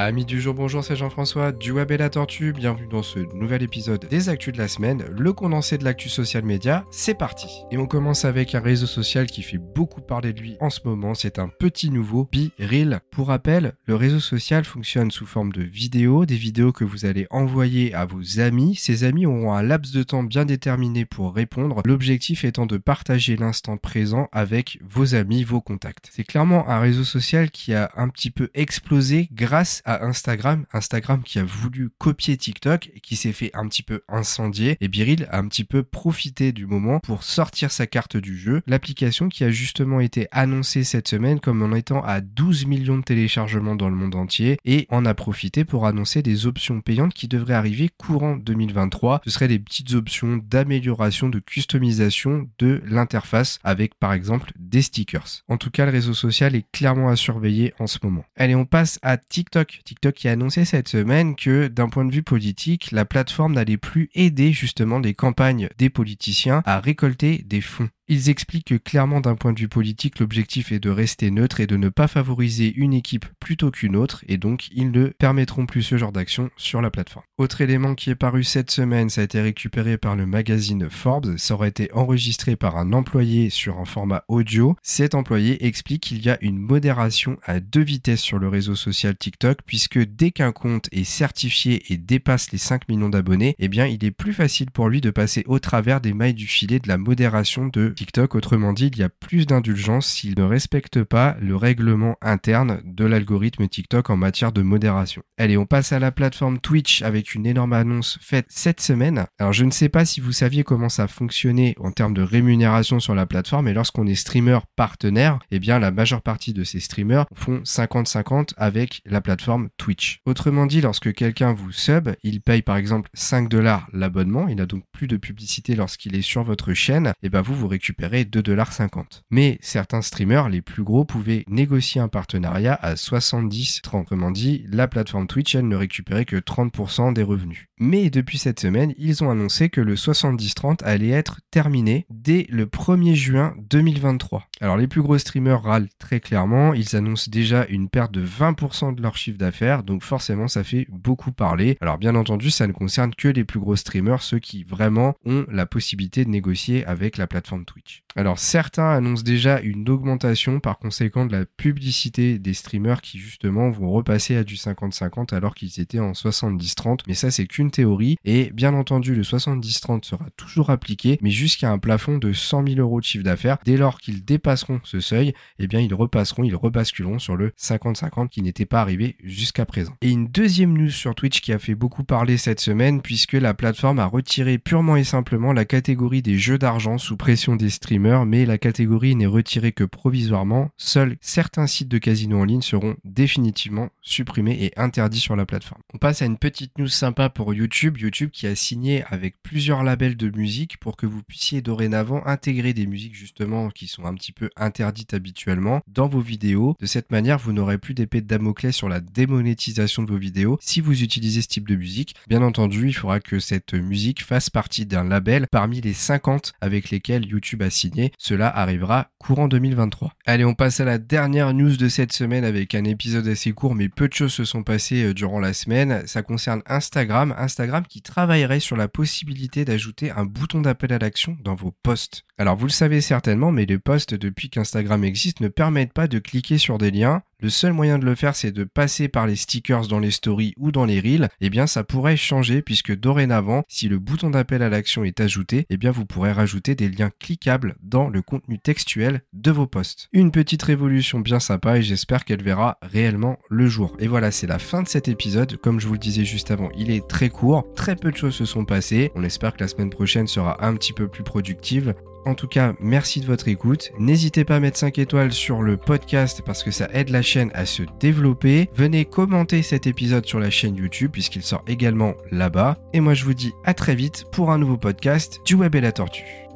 Amis du jour, bonjour, c'est Jean-François du Web et la Tortue. Bienvenue dans ce nouvel épisode des Actus de la semaine, le condensé de l'actu social média. C'est parti. Et on commence avec un réseau social qui fait beaucoup parler de lui en ce moment. C'est un petit nouveau, BeReal. Pour rappel, le réseau social fonctionne sous forme de vidéos, des vidéos que vous allez envoyer à vos amis. Ces amis auront un laps de temps bien déterminé pour répondre. L'objectif étant de partager l'instant présent avec vos amis, vos contacts. C'est clairement un réseau social qui a un petit peu explosé grâce à Instagram. Instagram qui a voulu copier TikTok et qui s'est fait un petit peu incendier. Et Biril a un petit peu profité du moment pour sortir sa carte du jeu. L'application qui a justement été annoncée cette semaine comme en étant à 12 millions de téléchargements dans le monde entier et en a profité pour annoncer des options payantes qui devraient arriver courant 2023. Ce seraient des petites options d'amélioration, de customisation de l'interface avec par exemple des stickers. En tout cas, le réseau social est clairement à surveiller en ce moment. Allez, on passe à TikTok. TikTok qui a annoncé cette semaine que d'un point de vue politique, la plateforme n'allait plus aider justement les campagnes des politiciens à récolter des fonds. Ils expliquent que clairement d'un point de vue politique, l'objectif est de rester neutre et de ne pas favoriser une équipe plutôt qu'une autre, et donc ils ne permettront plus ce genre d'action sur la plateforme. Autre élément qui est paru cette semaine, ça a été récupéré par le magazine Forbes, ça aurait été enregistré par un employé sur un format audio. Cet employé explique qu'il y a une modération à deux vitesses sur le réseau social TikTok, puisque dès qu'un compte est certifié et dépasse les 5 millions d'abonnés, eh bien il est plus facile pour lui de passer au travers des mailles du filet de la modération de TikTok. Autrement dit, il y a plus d'indulgence s'il ne respecte pas le règlement interne de l'algorithme TikTok en matière de modération. Allez, on passe à la plateforme Twitch avec une énorme annonce faite cette semaine. Alors, je ne sais pas si vous saviez comment ça fonctionnait en termes de rémunération sur la plateforme, mais lorsqu'on est streamer partenaire, eh bien, la majeure partie de ces streamers font 50-50 avec la plateforme Twitch. Autrement dit, lorsque quelqu'un vous sub, il paye par exemple 5 dollars l'abonnement, il n'a donc plus de publicité lorsqu'il est sur votre chaîne, et ben vous, vous récupérez récupérer 2,50$. Mais certains streamers, les plus gros, pouvaient négocier un partenariat à 70-30. Autrement dit, la plateforme Twitch, elle ne récupérait que 30% des revenus. Mais depuis cette semaine, ils ont annoncé que le 70-30 allait être terminé dès le 1er juin 2023. Alors les plus gros streamers râlent très clairement, ils annoncent déjà une perte de 20% de leur chiffre d'affaires, donc forcément ça fait beaucoup parler. Alors bien entendu, ça ne concerne que les plus gros streamers, ceux qui vraiment ont la possibilité de négocier avec la plateforme Twitch. Alors certains annoncent déjà une augmentation par conséquent de la publicité des streamers qui justement vont repasser à du 50-50 alors qu'ils étaient en 70-30. Mais ça c'est qu'une théorie et bien entendu le 70-30 sera toujours appliqué mais jusqu'à un plafond de 100 000 euros de chiffre d'affaires. Dès lors qu'ils dépasseront ce seuil, eh bien ils repasseront, ils rebasculeront sur le 50-50 qui n'était pas arrivé jusqu'à présent. Et une deuxième news sur Twitch qui a fait beaucoup parler cette semaine puisque la plateforme a retiré purement et simplement la catégorie des jeux d'argent sous pression des streamers, mais la catégorie n'est retirée que provisoirement. Seuls certains sites de casino en ligne seront définitivement supprimés et interdits sur la plateforme. On passe à une petite news sympa pour YouTube. YouTube qui a signé avec plusieurs labels de musique pour que vous puissiez dorénavant intégrer des musiques justement qui sont un petit peu interdites habituellement dans vos vidéos. De cette manière, vous n'aurez plus d'épée de Damoclès sur la démonétisation de vos vidéos si vous utilisez ce type de musique. Bien entendu, il faudra que cette musique fasse partie d'un label parmi les 50 avec lesquels YouTube a signé. Cela arrivera courant 2023. Allez, on passe à la dernière news de cette semaine avec un épisode assez court, mais peu de choses se sont passées euh, durant la semaine. Ça concerne Instagram. Instagram qui travaillerait sur la possibilité d'ajouter un bouton d'appel à l'action dans vos posts. Alors vous le savez certainement, mais les posts depuis qu'Instagram existe ne permettent pas de cliquer sur des liens le seul moyen de le faire, c'est de passer par les stickers dans les stories ou dans les reels. Eh bien, ça pourrait changer puisque dorénavant, si le bouton d'appel à l'action est ajouté, eh bien, vous pourrez rajouter des liens cliquables dans le contenu textuel de vos posts. Une petite révolution bien sympa et j'espère qu'elle verra réellement le jour. Et voilà, c'est la fin de cet épisode. Comme je vous le disais juste avant, il est très court. Très peu de choses se sont passées. On espère que la semaine prochaine sera un petit peu plus productive. En tout cas, merci de votre écoute. N'hésitez pas à mettre 5 étoiles sur le podcast parce que ça aide la chaîne à se développer. Venez commenter cet épisode sur la chaîne YouTube puisqu'il sort également là-bas. Et moi je vous dis à très vite pour un nouveau podcast du Web et la Tortue.